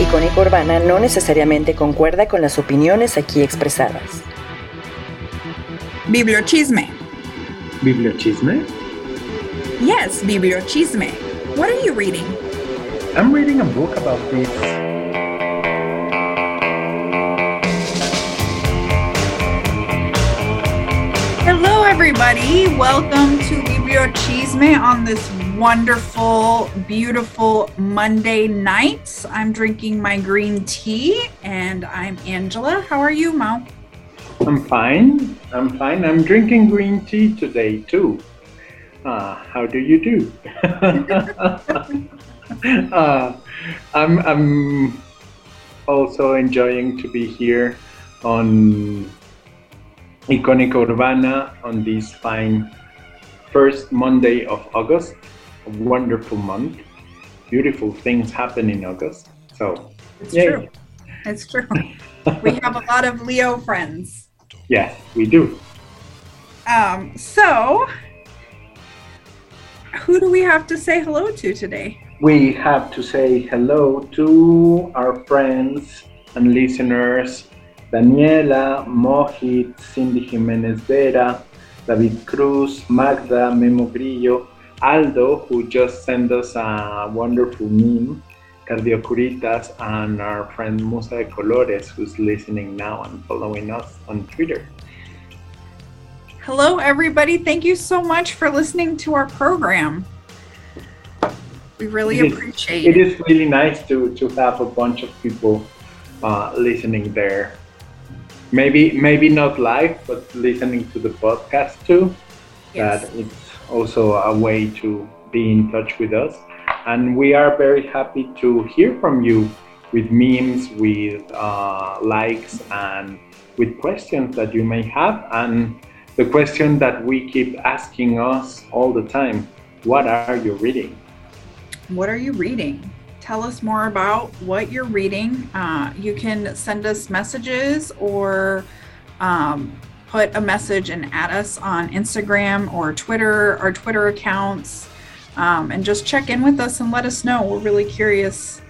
Icónica Urbana no necesariamente concuerda con las opiniones aquí expresadas. Bibliochisme. Bibliochisme? Yes, bibliochisme. What are you reading? I'm reading a book about this. Hello, everybody. Welcome to Bibliochisme on this wonderful, beautiful Monday night. I'm drinking my green tea and I'm Angela. How are you, Mo? I'm fine. I'm fine. I'm drinking green tea today too. Uh, how do you do? uh, I'm, I'm also enjoying to be here on Icónica Urbana on this fine first Monday of August. A wonderful month. Beautiful things happen in August. So, It's true. It's true. we have a lot of Leo friends. Yes, we do. Um, so, who do we have to say hello to today? We have to say hello to our friends and listeners Daniela, Mohit, Cindy Jimenez Vera, David Cruz, Magda, Memo Grillo, Aldo, who just sent us a wonderful meme, Cardiocuritas, and our friend Musa de Colores, who's listening now and following us on Twitter. Hello, everybody. Thank you so much for listening to our program. We really It is- appreciate It it. is really nice to, to have a bunch of people uh, listening there. Maybe maybe not live, but listening to the podcast too. Yes. That it's also a way to be in touch with us, and we are very happy to hear from you with memes, with uh, likes, and with questions that you may have. And the question that we keep asking us all the time: What are you reading? What are you reading? Tell us more about what you're reading. Uh, you can send us messages or um, put a message and add us on Instagram or Twitter, our Twitter accounts, um, and just check in with us and let us know. We're really curious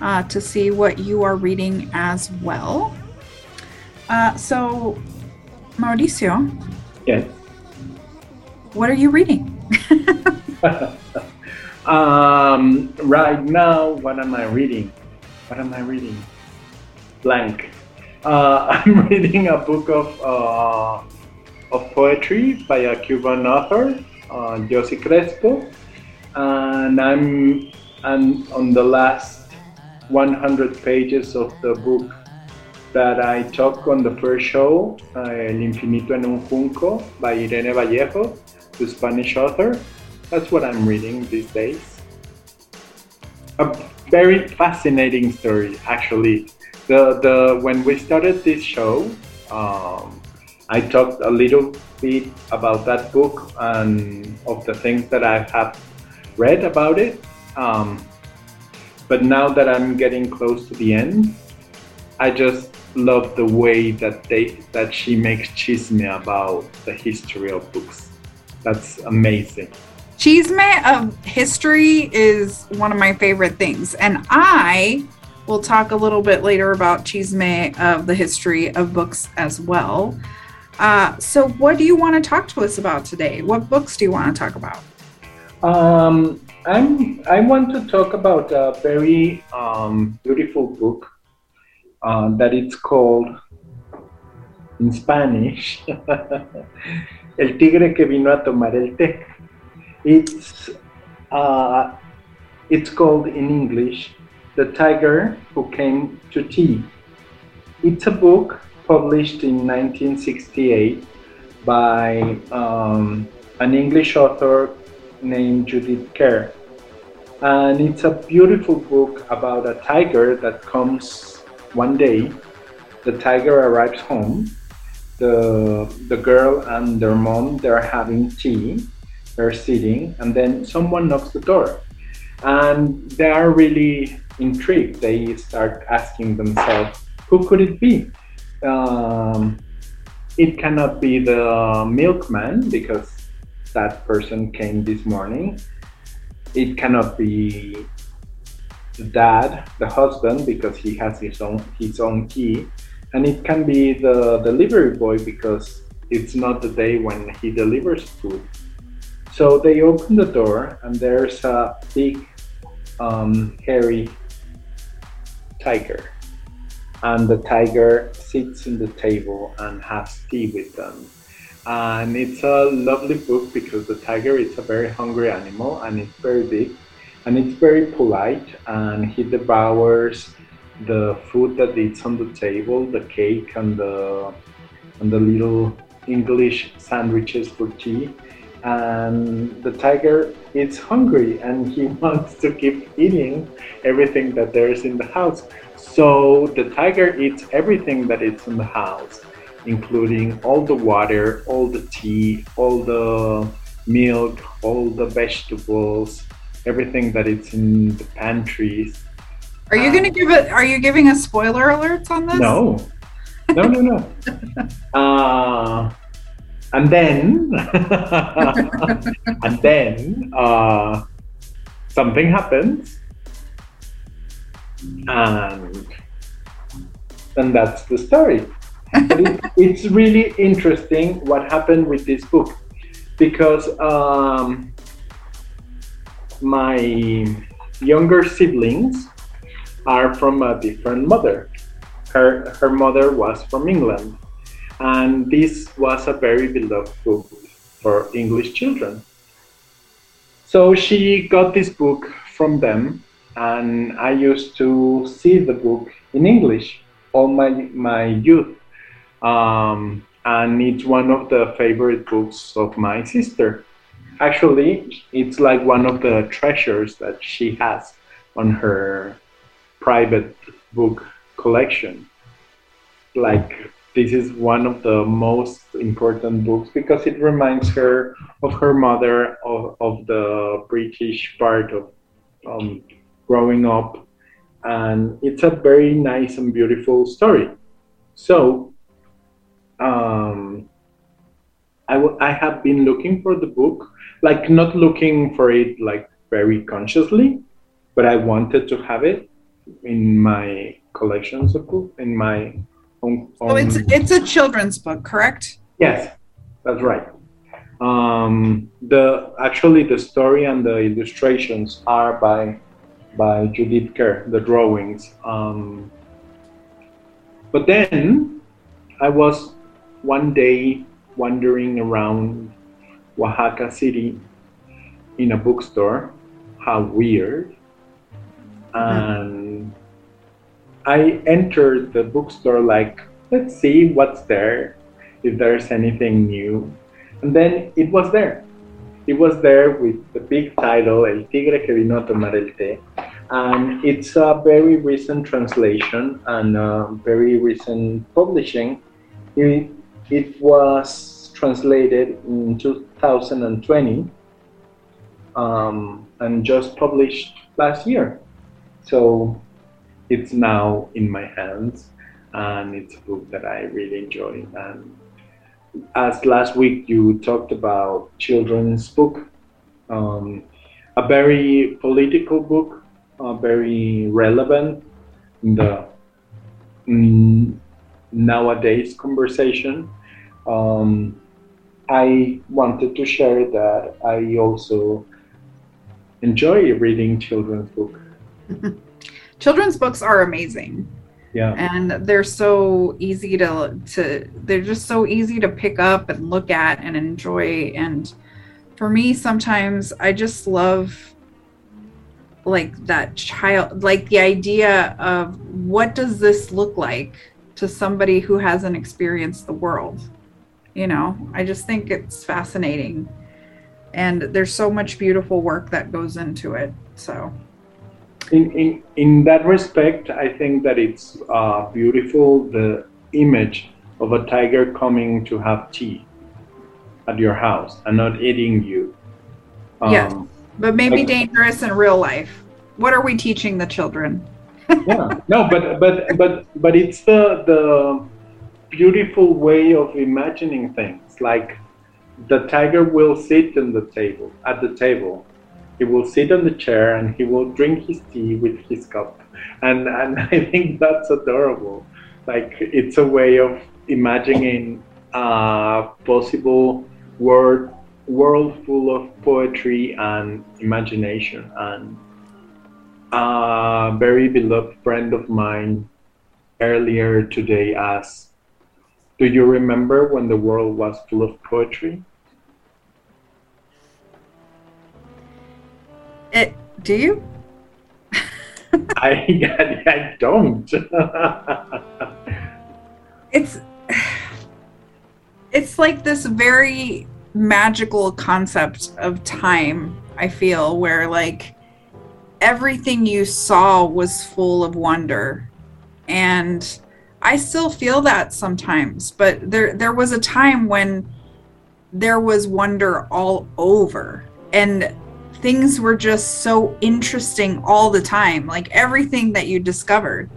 uh, to see what you are reading as well. Uh, so, Mauricio, Yes. what are you reading? um, right now, what am I reading? What am I reading? Blank. Uh, I'm reading a book of uh, of poetry by a Cuban author, uh, Crespo, and I'm and on the last 100 pages of the book that I talked on the first show, uh, El Infinito en un Junco by Irene Vallejo, the Spanish author. That's what I'm reading these days. A very fascinating story, actually. The the when we started this show, um, I talked a little bit about that book and of the things that I have read about it. Um, but now that I'm getting close to the end, I just love the way that they that she makes chisme about the history of books. That's amazing. Chisme of history is one of my favorite things. And I will talk a little bit later about chisme of the history of books as well. Uh, so, what do you want to talk to us about today? What books do you want to talk about? Um, I'm I want to talk about a very um, beautiful book uh, that it's called in Spanish El tigre que vino a tomar el té. It's uh, it's called in English The Tiger Who Came to Tea. It's a book published in 1968 by um, an English author named Judith Kerr. And it's a beautiful book about a tiger that comes one day. The tiger arrives home. The, the girl and their mom, they're having tea. They're sitting, and then someone knocks the door. And they are really intrigued. They start asking themselves, who could it be? Um, it cannot be the milkman because that person came this morning. It cannot be the dad, the husband, because he has his own his own key, and it can be the delivery boy because it's not the day when he delivers food. So they open the door, and there's a big, um, hairy tiger, and the tiger sits in the table and has tea with them. And it's a lovely book because the tiger is a very hungry animal and it's very big and it's very polite and he devours the food that it's on the table, the cake and the and the little English sandwiches for tea. And the tiger is hungry and he wants to keep eating everything that there is in the house. So the tiger eats everything that is in the house, including all the water, all the tea, all the milk, all the vegetables, everything that is in the pantries. Are you going to give it? Are you giving us spoiler alerts on this? No, no, no, no. uh, and then, and then, uh, something happens, and and that's the story. but it, it's really interesting what happened with this book because um, my younger siblings are from a different mother. Her, her mother was from England, and this was a very beloved book for English children. So she got this book from them, and I used to see the book in English all my, my youth. Um, and it's one of the favorite books of my sister. Actually, it's like one of the treasures that she has on her private book collection. Like this is one of the most important books because it reminds her of her mother, of, of the British part of um, growing up, and it's a very nice and beautiful story. So, um, I, I have been looking for the book, like not looking for it like very consciously, but I wanted to have it in my collections of books in my own. So it's it's a children's book, correct? Yes, that's right. Um, the actually the story and the illustrations are by by Judith Kerr, the drawings. Um, but then I was one day wandering around Oaxaca City in a bookstore. How weird! And I entered the bookstore like, let's see what's there, if there's anything new. And then it was there. It was there with the big title, El Tigre que vino a tomar el té. And it's a very recent translation and a very recent publishing. It, it was translated in 2020 um, and just published last year. So it's now in my hands and it's a book that I really enjoy. And as last week you talked about children's book, um, a very political book, uh, very relevant in the mm, nowadays conversation. Um, I wanted to share that I also enjoy reading children's book. children's books are amazing. Yeah. And they're so easy to to they're just so easy to pick up and look at and enjoy and for me sometimes I just love like that child like the idea of what does this look like to somebody who hasn't experienced the world. You know, I just think it's fascinating. And there's so much beautiful work that goes into it. So in, in, in that respect, I think that it's uh, beautiful the image of a tiger coming to have tea at your house and not eating you. Um, yes, but maybe like, dangerous in real life. What are we teaching the children? yeah, no, but but but but it's the the beautiful way of imagining things. Like the tiger will sit in the table at the table he will sit on the chair and he will drink his tea with his cup. And, and I think that's adorable. Like it's a way of imagining a possible world, world full of poetry and imagination. And a very beloved friend of mine earlier today asked, Do you remember when the world was full of poetry? Do you? I, I don't. it's it's like this very magical concept of time, I feel, where like everything you saw was full of wonder. And I still feel that sometimes, but there there was a time when there was wonder all over. And things were just so interesting all the time, like everything that you discovered.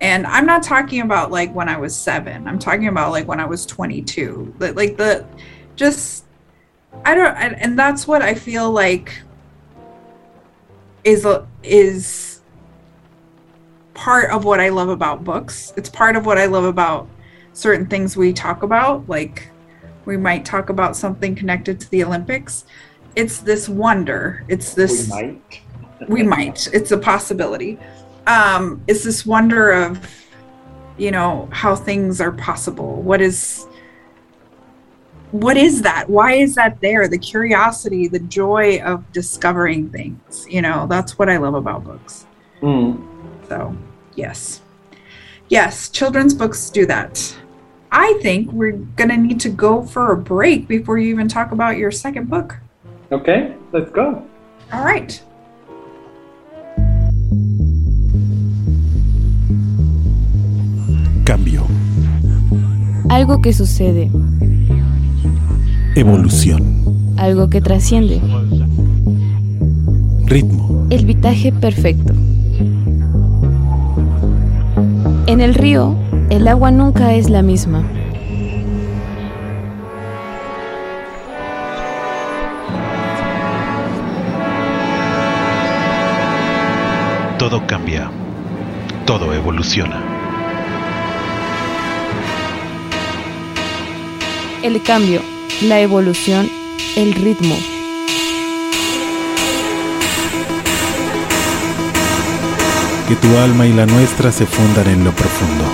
And I'm not talking about like when I was seven. I'm talking about like when I was 22. Like the, just, I don't, and that's what I feel like is is part of what I love about books. It's part of what I love about certain things we talk about. Like we might talk about something connected to the Olympics, it's this wonder. It's this. We might. we might. It's a possibility. Um, it's this wonder of, you know, how things are possible. What is. What is that? Why is that there? The curiosity, the joy of discovering things. You know, that's what I love about books. Mm. So, yes. Yes, children's books do that. I think we're going to need to go for a break before you even talk about your second book. Okay, let's go. All right. Cambio. Algo que sucede. Evolución. Algo que trasciende. Ritmo. El vitaje perfecto. En el río, el agua nunca es la misma. Evoluciona. El cambio, la evolución, el ritmo. Que tu alma y la nuestra se fundan en lo profundo.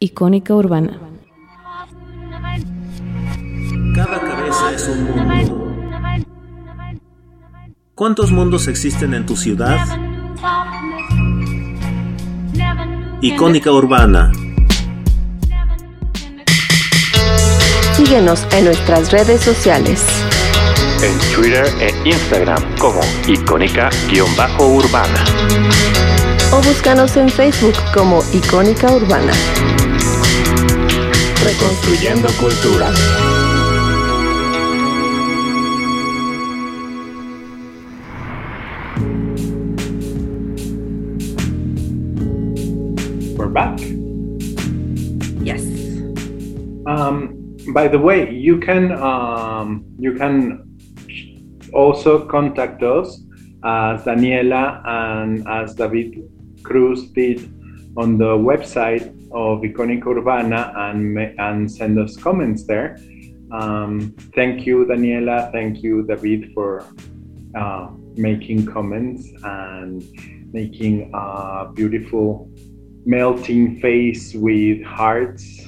Icónica urbana. Cada cabeza es un mundo. ¿Cuántos mundos existen en tu ciudad? Icónica Urbana. Síguenos en nuestras redes sociales. En Twitter e Instagram como icónica-urbana. O búscanos en Facebook como Icónica Urbana. Reconstruyendo cultura. Um, by the way, you can um, you can also contact us as Daniela and as David Cruz did on the website of Icónica Urbana and and send us comments there. Um, thank you, Daniela. Thank you, David, for uh, making comments and making a beautiful melting face with hearts.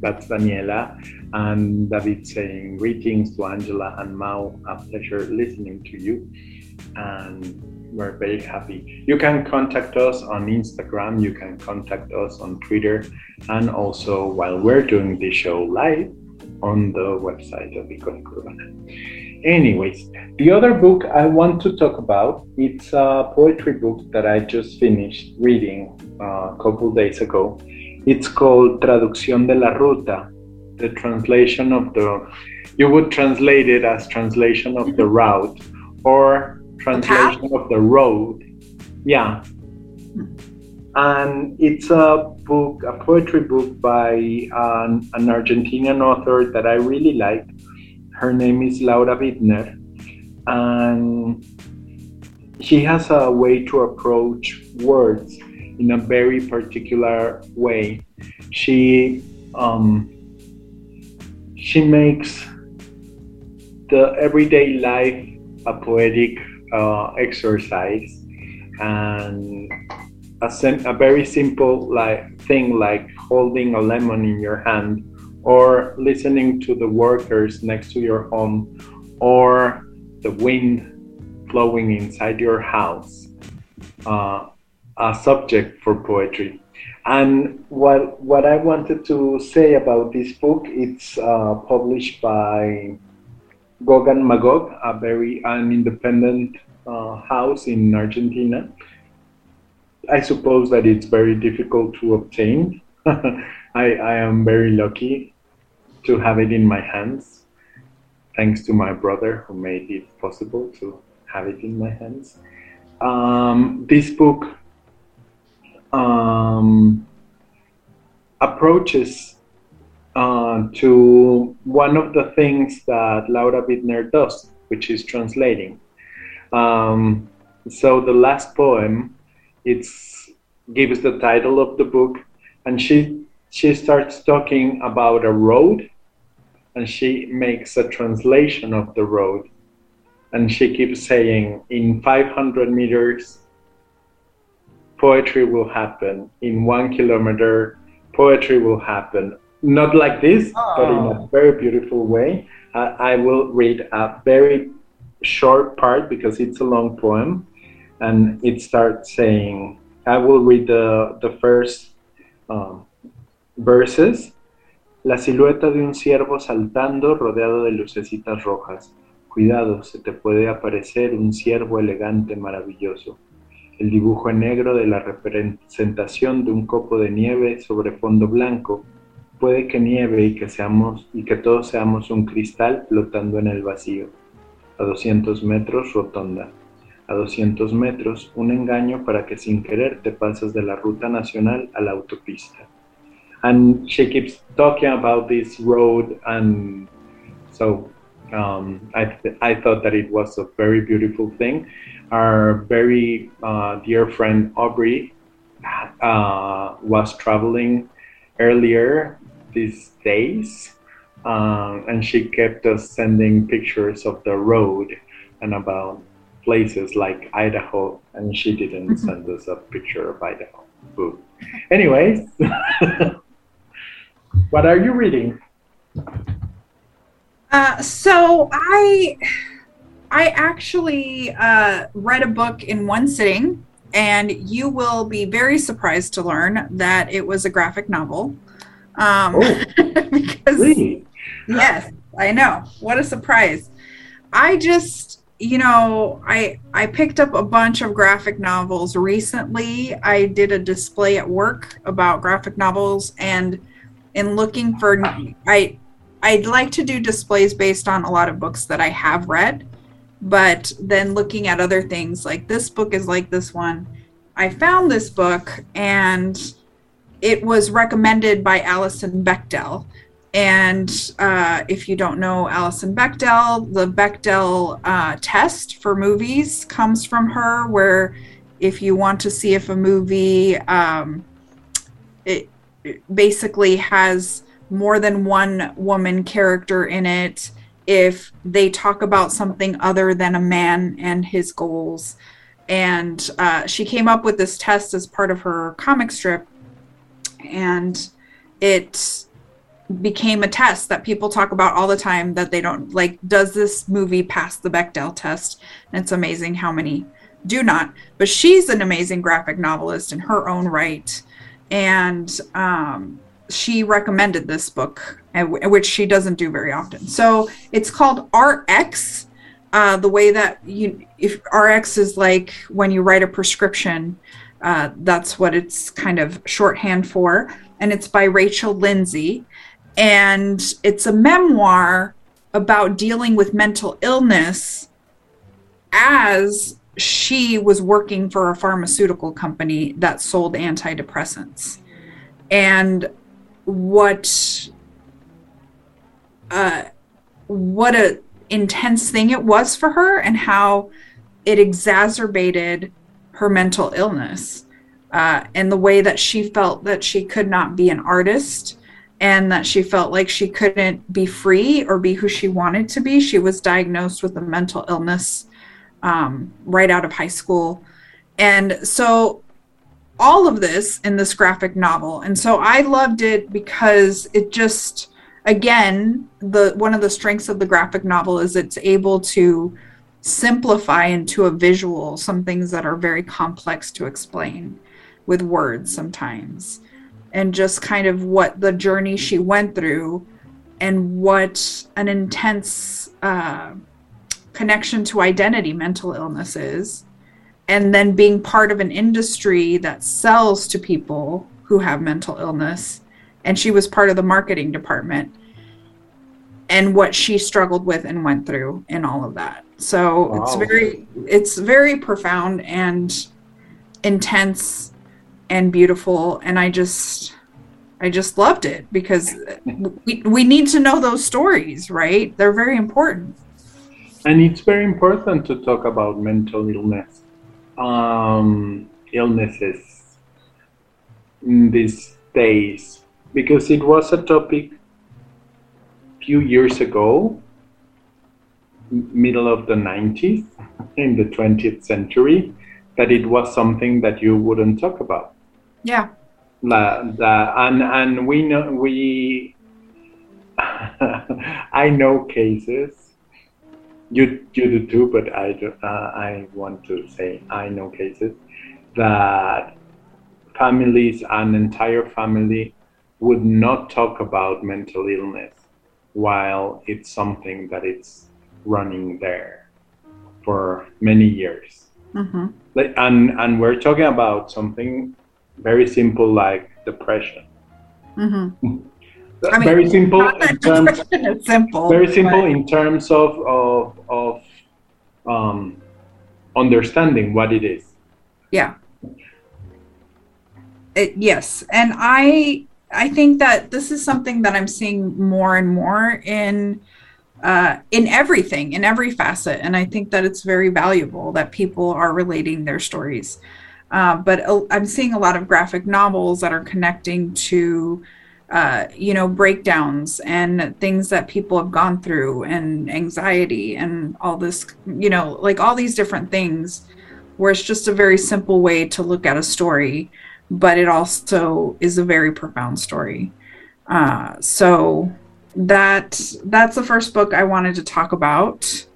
That's Daniela. And David saying greetings to Angela and Mao. A pleasure listening to you. And we're very happy. You can contact us on Instagram, you can contact us on Twitter, and also while we're doing this show live on the website of Iconic Urbana. Anyways, the other book I want to talk about, it's a poetry book that I just finished reading uh, a couple days ago. It's called Traducción de la Ruta, the translation of the, you would translate it as translation of the mm-hmm. route or translation of the road. Yeah. and it's a book, a poetry book by an, an Argentinian author that I really like. Her name is Laura Wittner, and she has a way to approach words in a very particular way. She um, she makes the everyday life a poetic uh, exercise and a, sim- a very simple like thing like holding a lemon in your hand or listening to the workers next to your home or the wind flowing inside your house uh, a subject for poetry and what what I wanted to say about this book, it's uh, published by Gog and Magog, a very an independent uh, house in Argentina. I suppose that it's very difficult to obtain. I, I am very lucky to have it in my hands, thanks to my brother who made it possible to have it in my hands. Um, this book um, approaches uh, to one of the things that Laura Wittner does, which is translating. Um, so the last poem, it's gives the title of the book, and she she starts talking about a road, and she makes a translation of the road, and she keeps saying, in 500 meters, poetry will happen. In one kilometer, poetry will happen. Not like this, oh. but in a very beautiful way. Uh, I will read a very short part because it's a long poem, and it starts saying, I will read the, the first um, verses. La silueta de un ciervo saltando rodeado de lucecitas rojas. Cuidado, se te puede aparecer un ciervo elegante maravilloso el dibujo en negro de la representación de un copo de nieve sobre fondo blanco. Puede que nieve y que, seamos, y que todos seamos un cristal flotando en el vacío. A 200 metros, rotonda. A 200 metros, un engaño para que sin querer te pases de la ruta nacional a la autopista. And she keeps talking about this road and so um, I, th I thought that it was a very beautiful thing. Our very uh, dear friend Aubrey uh, was traveling earlier these days, um, and she kept us sending pictures of the road and about places like Idaho, and she didn't mm-hmm. send us a picture of Idaho. Boo. Anyways, what are you reading? Uh, so I I actually uh, read a book in one sitting, and you will be very surprised to learn that it was a graphic novel. Um, oh, because really? yes, I know. What a surprise! I just you know i i picked up a bunch of graphic novels recently i did a display at work about graphic novels and in looking for i I'd like to do displays based on a lot of books that I have read, but then looking at other things like this book is like this one. I found this book and it was recommended by Alison Bechdel. And uh, if you don't know Alison Bechdel, the Bechdel uh, test for movies comes from her, where if you want to see if a movie um, it, it basically has more than one woman character in it if they talk about something other than a man and his goals. And uh, she came up with this test as part of her comic strip, and it became a test that people talk about all the time that they don't like. Does this movie pass the Bechdel test? And it's amazing how many do not. But she's an amazing graphic novelist in her own right. And um, she recommended this book, which she doesn't do very often. So it's called RX. Uh, the way that you, if RX is like when you write a prescription, uh, that's what it's kind of shorthand for. And it's by Rachel Lindsay. And it's a memoir about dealing with mental illness as she was working for a pharmaceutical company that sold antidepressants. And what uh, what a intense thing it was for her and how it exacerbated her mental illness uh, and the way that she felt that she could not be an artist and that she felt like she couldn't be free or be who she wanted to be. She was diagnosed with a mental illness um, right out of high school. And so all of this in this graphic novel. And so I loved it because it just again, the one of the strengths of the graphic novel is it's able to simplify into a visual some things that are very complex to explain with words sometimes and just kind of what the journey she went through and what an intense uh, connection to identity mental illness is and then being part of an industry that sells to people who have mental illness. And she was part of the marketing department and what she struggled with and went through and all of that. So wow. it's very it's very profound and intense and beautiful. And i just i just loved it because we, we need to know those stories right? They're very important. And it's very important to talk about mental illness um, illnesses in these days because it was a topic few years ago middle of the 90s in the 20th century that it was something that you wouldn't talk about yeah. The, and and we know we. I know cases. You you do too, but I do, uh, I want to say I know cases that families, an entire family, would not talk about mental illness while it's something that it's running there for many years. Mm-hmm. Like, and and we're talking about something very simple like depression. Mm-hmm. I mean, very simple in terms. simple. Very simple but... in terms of of of um, understanding what it is. Yeah. It, yes, and I I think that this is something that I'm seeing more and more in uh, in everything, in every facet, and I think that it's very valuable that people are relating their stories. Uh, but uh, I'm seeing a lot of graphic novels that are connecting to, uh, you know, breakdowns and things that people have gone through and anxiety and all this, you know, like all these different things where it's just a very simple way to look at a story, but it also is a very profound story. Uh, so that that's the first book I wanted to talk about.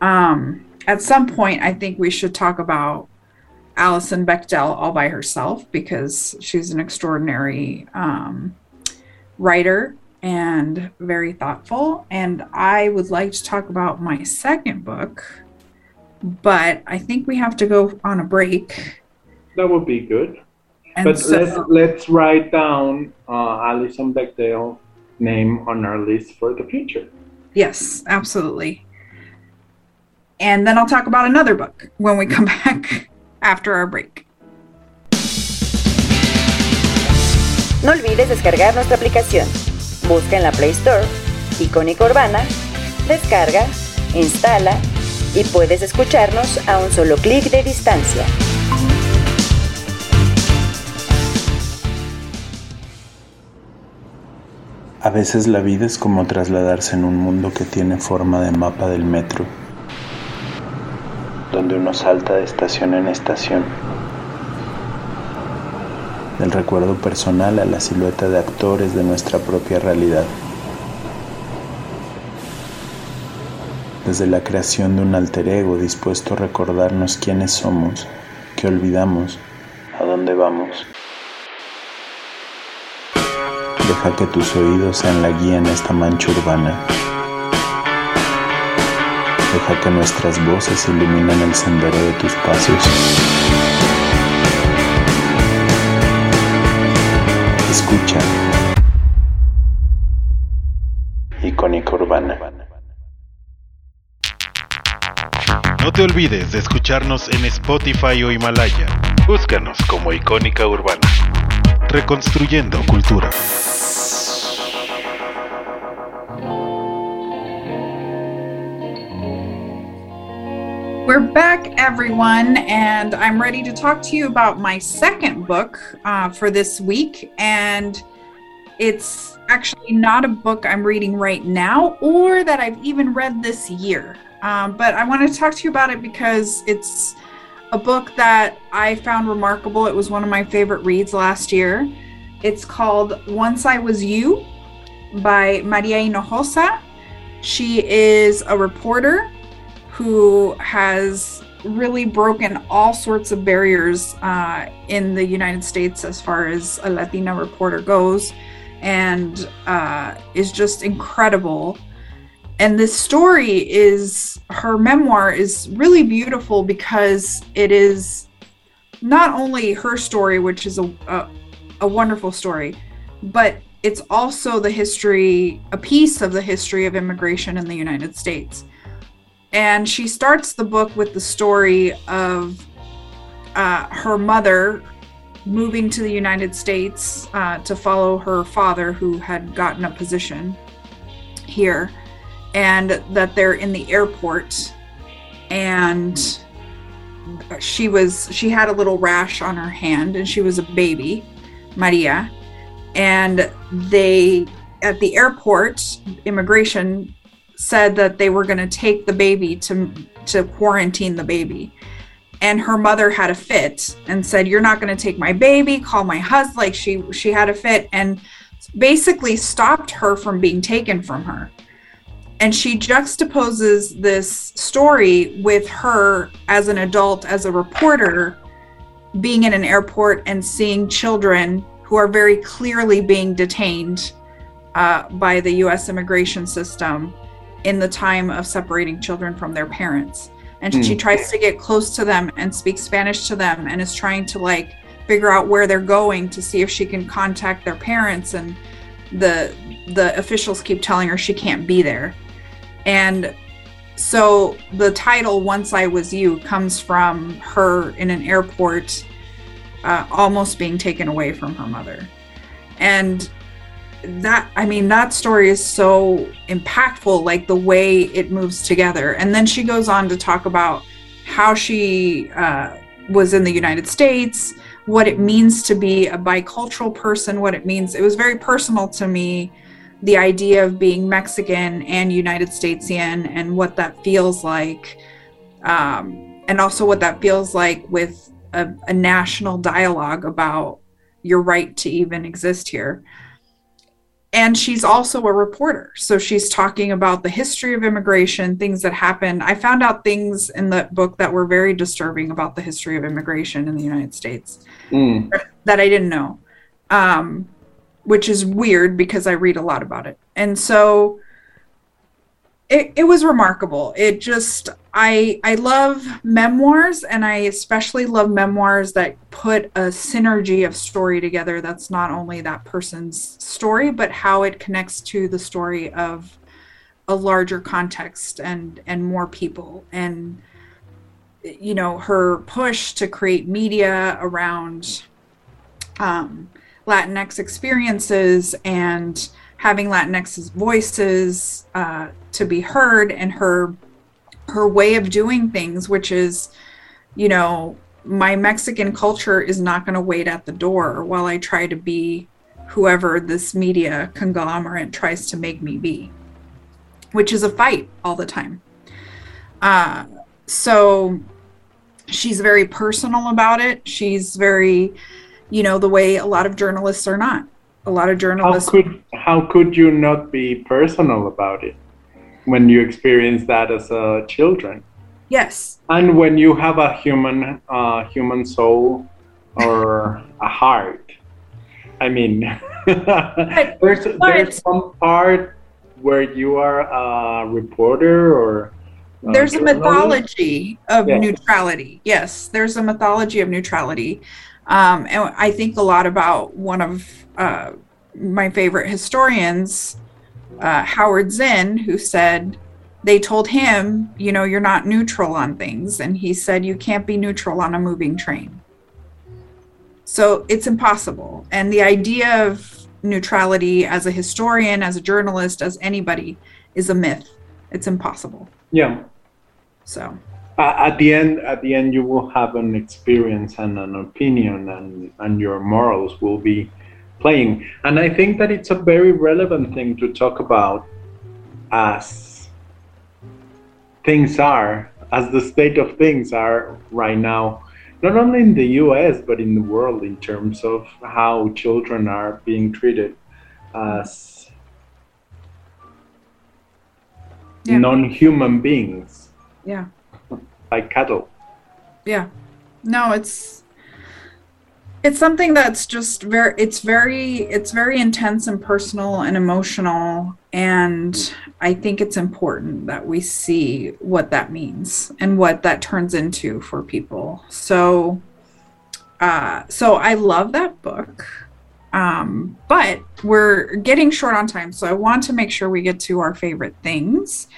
Um, at some point, I think we should talk about Alison Bechdel all by herself because she's an extraordinary um, writer and very thoughtful. And I would like to talk about my second book, but I think we have to go on a break. That would be good. And but so, let's let's write down uh, Alison Bechdel name on our list for the future. Yes, absolutely. And then I'll talk about another book when we come back after our break. No olvides descargar nuestra aplicación. Busca en la Play Store Icónica Urbana, descarga, instala y puedes escucharnos a un solo clic de distancia. A veces la vida es como trasladarse en un mundo que tiene forma de mapa del metro donde uno salta de estación en estación. Del recuerdo personal a la silueta de actores de nuestra propia realidad. Desde la creación de un alter ego dispuesto a recordarnos quiénes somos, qué olvidamos, a dónde vamos. Deja que tus oídos sean la guía en esta mancha urbana. Deja que nuestras voces iluminen el sendero de tus pasos. Urbana. No te olvides de escucharnos en Spotify o Himalaya. Búscanos como Icónica Urbana. Reconstruyendo Cultura. We're back, everyone, and I'm ready to talk to you about my second book uh, for this week. And it's actually not a book I'm reading right now or that I've even read this year. Um, but I want to talk to you about it because it's a book that I found remarkable. It was one of my favorite reads last year. It's called Once I Was You by Maria Hinojosa. She is a reporter who has really broken all sorts of barriers uh, in the United States as far as a Latina reporter goes and uh, is just incredible. And this story is her memoir is really beautiful because it is not only her story, which is a, a, a wonderful story, but it's also the history, a piece of the history of immigration in the United States and she starts the book with the story of uh, her mother moving to the United States uh, to follow her father, who had gotten a position here, and that they're in the airport, and she was she had a little rash on her hand, and she was a baby, Maria, and they at the airport immigration said that they were going to take the baby to to quarantine the baby and her mother had a fit and said you're not going to take my baby call my husband like she she had a fit and basically stopped her from being taken from her and she juxtaposes this story with her as an adult as a reporter being in an airport and seeing children who are very clearly being detained uh, by the US immigration system in the time of separating children from their parents. And mm. she tries to get close to them and speak Spanish to them and is trying to like figure out where they're going to see if she can contact their parents and the the officials keep telling her she can't be there. And so the title once i was you comes from her in an airport uh, almost being taken away from her mother and that i mean that story is so impactful like the way it moves together. And then she goes on to talk about how she uh, was in the united states what it means to be a bicultural person what it means. It was very personal to me the idea of being mexican and united statesian and what that feels like um, and also what that feels like with a, a national dialogue about your right to even exist here and she's also a reporter. So she's talking about the history of immigration things that happened. I found out things in the book that were very disturbing about the history of immigration in the united states mm. that i didn't know um, which is weird because i read a lot about it. And so it, was remarkable. It just i i love memoirs and i especially love memoirs that put a synergy of story together that's not only that person's story but how it connects to the story of a larger context and and more people. And you know her push to create media around um, latinx experiences and having Latinx voices uh, to be heard and her her way of doing things, which is, you know, my Mexican culture is not going to wait at the door while I try to be whoever this media conglomerate tries to make me be, which is a fight all the time. Uh, so she's very personal about it. She's very, you know, the way a lot of journalists are not a lot of journalists. How could how could you not be personal about it when you experience that as a children? Yes. And when you have a human uh, human soul or a heart, I mean, there's there's some part where you are a reporter or. A there's a mythology of yes. neutrality. Yes, there's a mythology of neutrality. Um, and I think a lot about one of uh, my favorite historians, uh, Howard Zinn, who said they told him, you know, you're not neutral on things. And he said, you can't be neutral on a moving train. So it's impossible. And the idea of neutrality as a historian, as a journalist, as anybody is a myth. It's impossible. Yeah. So at the end, at the end, you will have an experience and an opinion, and and your morals will be playing. And I think that it's a very relevant thing to talk about as things are, as the state of things are right now, not only in the US, but in the world in terms of how children are being treated as Yeah. non human beings, yeah. Like cattle. Yeah. No, it's it's something that's just very it's very it's very intense and personal and emotional and I think it's important that we see what that means and what that turns into for people. So uh so I love that book. Um, but we're getting short on time, so I want to make sure we get to our favorite things.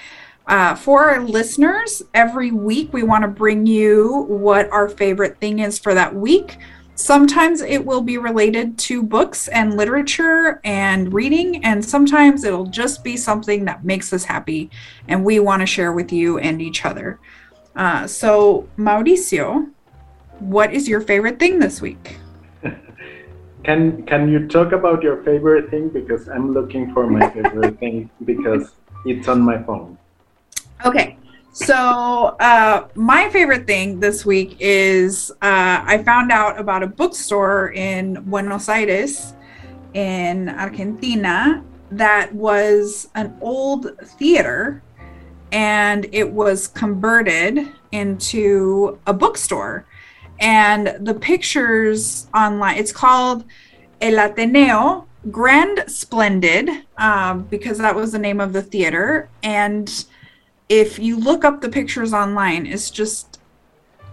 Uh, for our listeners, every week we want to bring you what our favorite thing is for that week. Sometimes it will be related to books and literature and reading, and sometimes it'll just be something that makes us happy and we want to share with you and each other. Uh, so, Mauricio, what is your favorite thing this week? Can can you talk about your favorite thing because I'm looking for my favorite thing because it's on my phone. Okay. So, uh, my favorite thing this week is uh, I found out about a bookstore in Buenos Aires, in Argentina, that was an old theater and it was converted into a bookstore. And the pictures online, it's called El Ateneo Grand Splendid, um, because that was the name of the theater. And if you look up the pictures online, it's just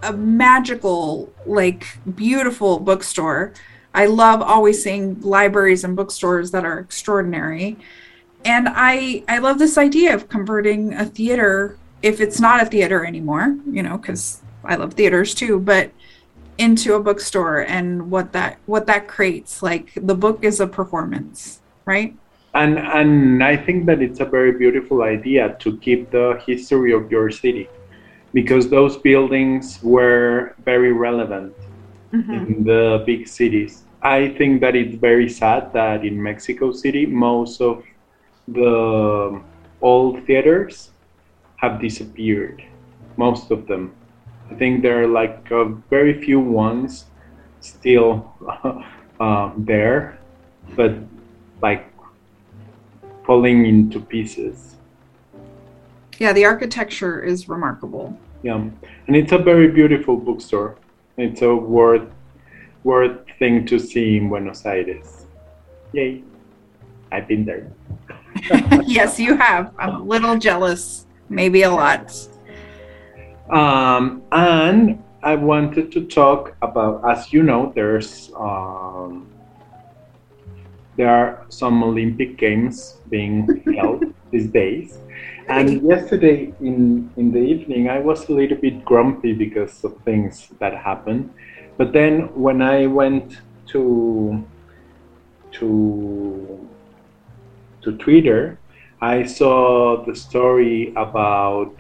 a magical, like beautiful bookstore. I love always seeing libraries and bookstores that are extraordinary. And I I love this idea of converting a theater if it's not a theater anymore, you know, cuz I love theaters too, but into a bookstore and what that what that creates. Like the book is a performance, right? And and I think that it's a very beautiful idea to keep the history of your city because those buildings were very relevant in the big cities. I think that it's very sad that in Mexico City most of the old theaters have disappeared. Most of them. I think there are like uh, very few ones still uh, there, but like falling into pieces. Yeah, the architecture is remarkable. Yeah, and it's a very beautiful bookstore. It's a worth worth thing to see in Buenos Aires. Yay! I've been there. yes, you have. I'm a little jealous, maybe a lot. Um, and I wanted to talk about, as you know, there's um, there are some Olympic Games being held these days. And yesterday in in the evening, I was a little bit grumpy because of things that happened. But then when I went to to to Twitter, I saw the story about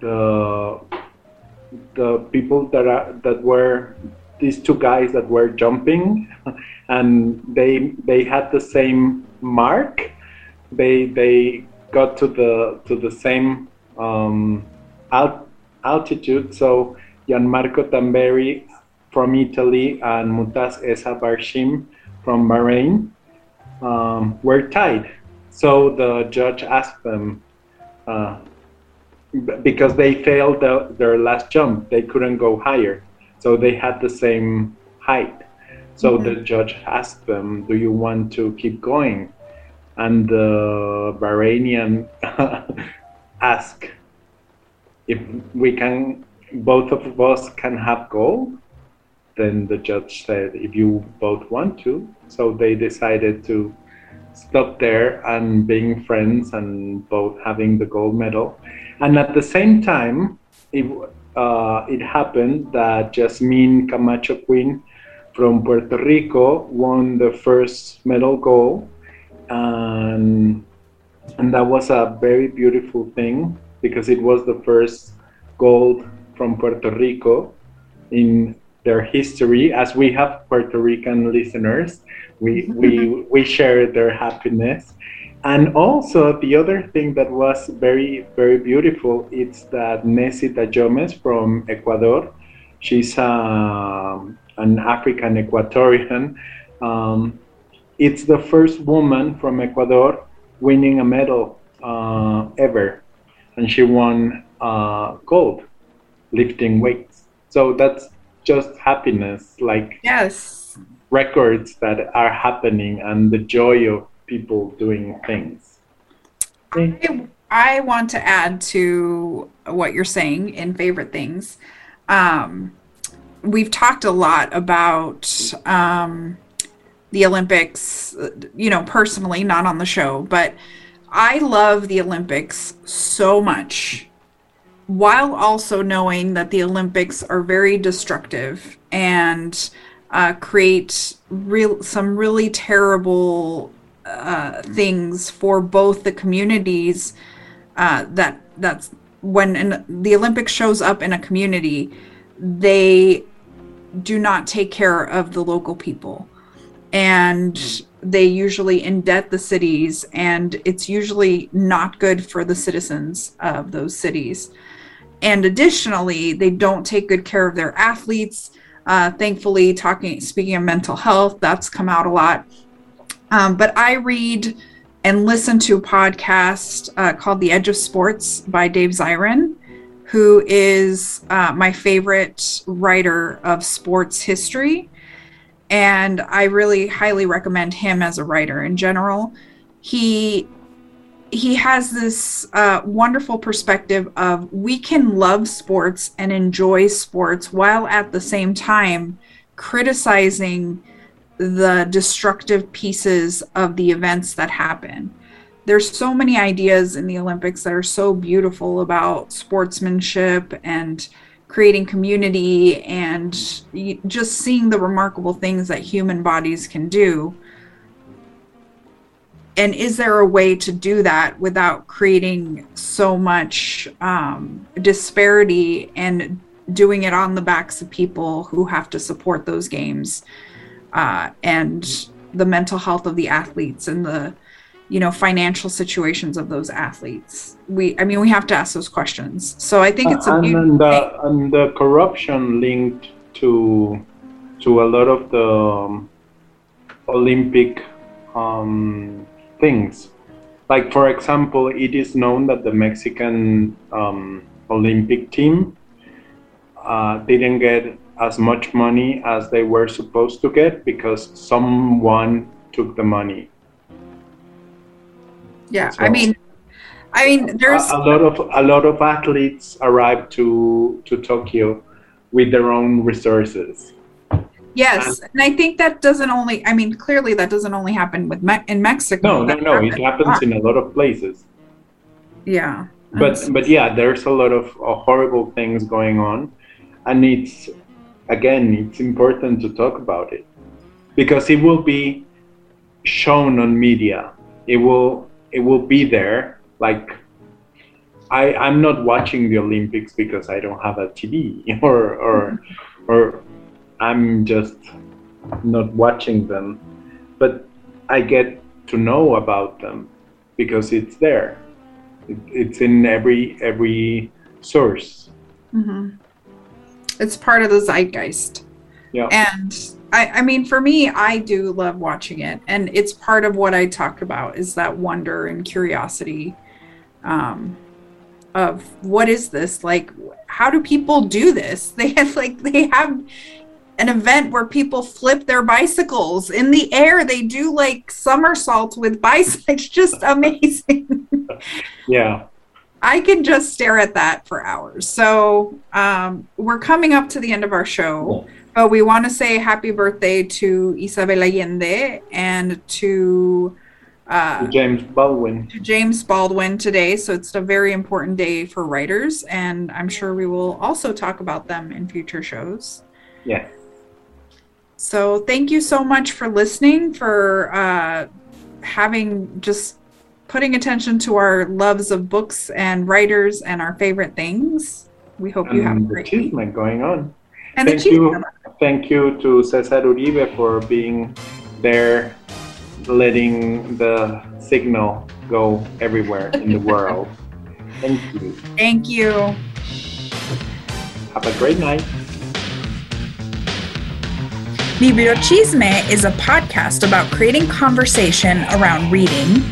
the the people that are that were these two guys that were jumping and they they had the same mark. They they got to the to the same um, alt, altitude. So Gianmarco Tamberi from Italy and Mutaz Essa Barshim from Bahrain um, were tied. So the judge asked them uh, because they failed the, their last jump they couldn't go higher so they had the same height. So the mm-hmm. judge asked them do you want to keep going? And the bahrainian asked if we can both of us can have gold then the judge said if you both want to. So they decided to stop there and being friends and both having the gold medal. And at the same time, it, uh, it happened that Jasmine Camacho Quinn from Puerto Rico won the first medal gold. And, and that was a very beautiful thing because it was the first gold from Puerto Rico in their history. As we have Puerto Rican listeners, we, we, we share their happiness. And also the other thing that was very, very beautiful is that Neisi Dajomes from Ecuador, she's um, an African Ecuadorian. Um, it's the first woman from Ecuador winning a medal uh, ever. And she won uh, gold lifting weights. So that's just happiness, like yes, records that are happening and the joy of people doing things. I, I want to add to what you're saying in favorite things. Um, we've talked a lot about um, the Olympics, you know, personally, not on the show, but I love the Olympics so much while also knowing that the Olympics are very destructive and uh, create real some really terrible uh, things for both the communities uh, that that's when the Olympics shows up in a community, they do not take care of the local people, and they usually indebt the cities, and it's usually not good for the citizens of those cities. And additionally, they don't take good care of their athletes. Uh, thankfully, talking speaking of mental health, that's come out a lot. Um, but I read and listen to a podcast uh, called The Edge of Sports by Dave Zirin, who is uh, my favorite writer of sports history. And I really highly recommend him as a writer in general. He he has this uh, wonderful perspective of we can love sports and enjoy sports while at the same time criticizing the destructive pieces of the events that happen. There's so many ideas in the Olympics that are so beautiful about sportsmanship and creating community and just seeing the remarkable things that human bodies can do and is there a way to do that without creating so much um, disparity and doing it on the backs of people who have to support those games uh, and the mental health of the athletes and the you know financial situations of those athletes. We i mean we have to ask those questions. So i think it's a and, and, the, and the corruption linked to to a lot of the um, olympic um, things. Like, for example, it is known that the Mexican um, Olympic team uh, didn't get as much money as they were supposed to get because someone took the money. Yeah, so, I mean, I mean, there's a, a, lot of a lot of athletes arrive to to Tokyo with their own resources. Yes, and I think that doesn't only. I mean, clearly that doesn't only happen with Me- in Mexico. No, no, no. It happens in a lot of places. Yeah. But but yeah, there's a lot of uh, horrible things going on, and it's again, it's important to talk about it because it will be shown on media. It will it will be there. Like I I'm not watching the Olympics because I don't have a TV or or or I'm just not watching them, but I get to know about them because it's there. It, it's in every every source. Mm-hmm. It's part of the zeitgeist. Yeah. And I, I mean, for me, I do love watching it, and it's part of what I talk about is that wonder and curiosity. Um, of what is this like how do people do this they have like they have an event where people flip their bicycles in the air. They do like somersaults with bicycles. It's just amazing. yeah. I can just stare at that for hours. So um, we're coming up to the end of our show, but we want to say happy birthday to Isabel Allende and to uh, James Baldwin. to James Baldwin today. So it's a very important day for writers, and I'm sure we will also talk about them in future shows. Yes. So thank you so much for listening, for uh, having just putting attention to our loves of books and writers and our favorite things. We hope you have a great week. going on. And the thank you, thank you to Cesar Uribe for being there, letting the signal go everywhere in the world. Thank you. Thank you. Have a great night. Bibliochisme is a podcast about creating conversation around reading,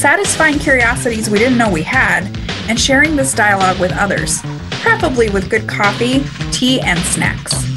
satisfying curiosities we didn't know we had, and sharing this dialogue with others, preferably with good coffee, tea, and snacks.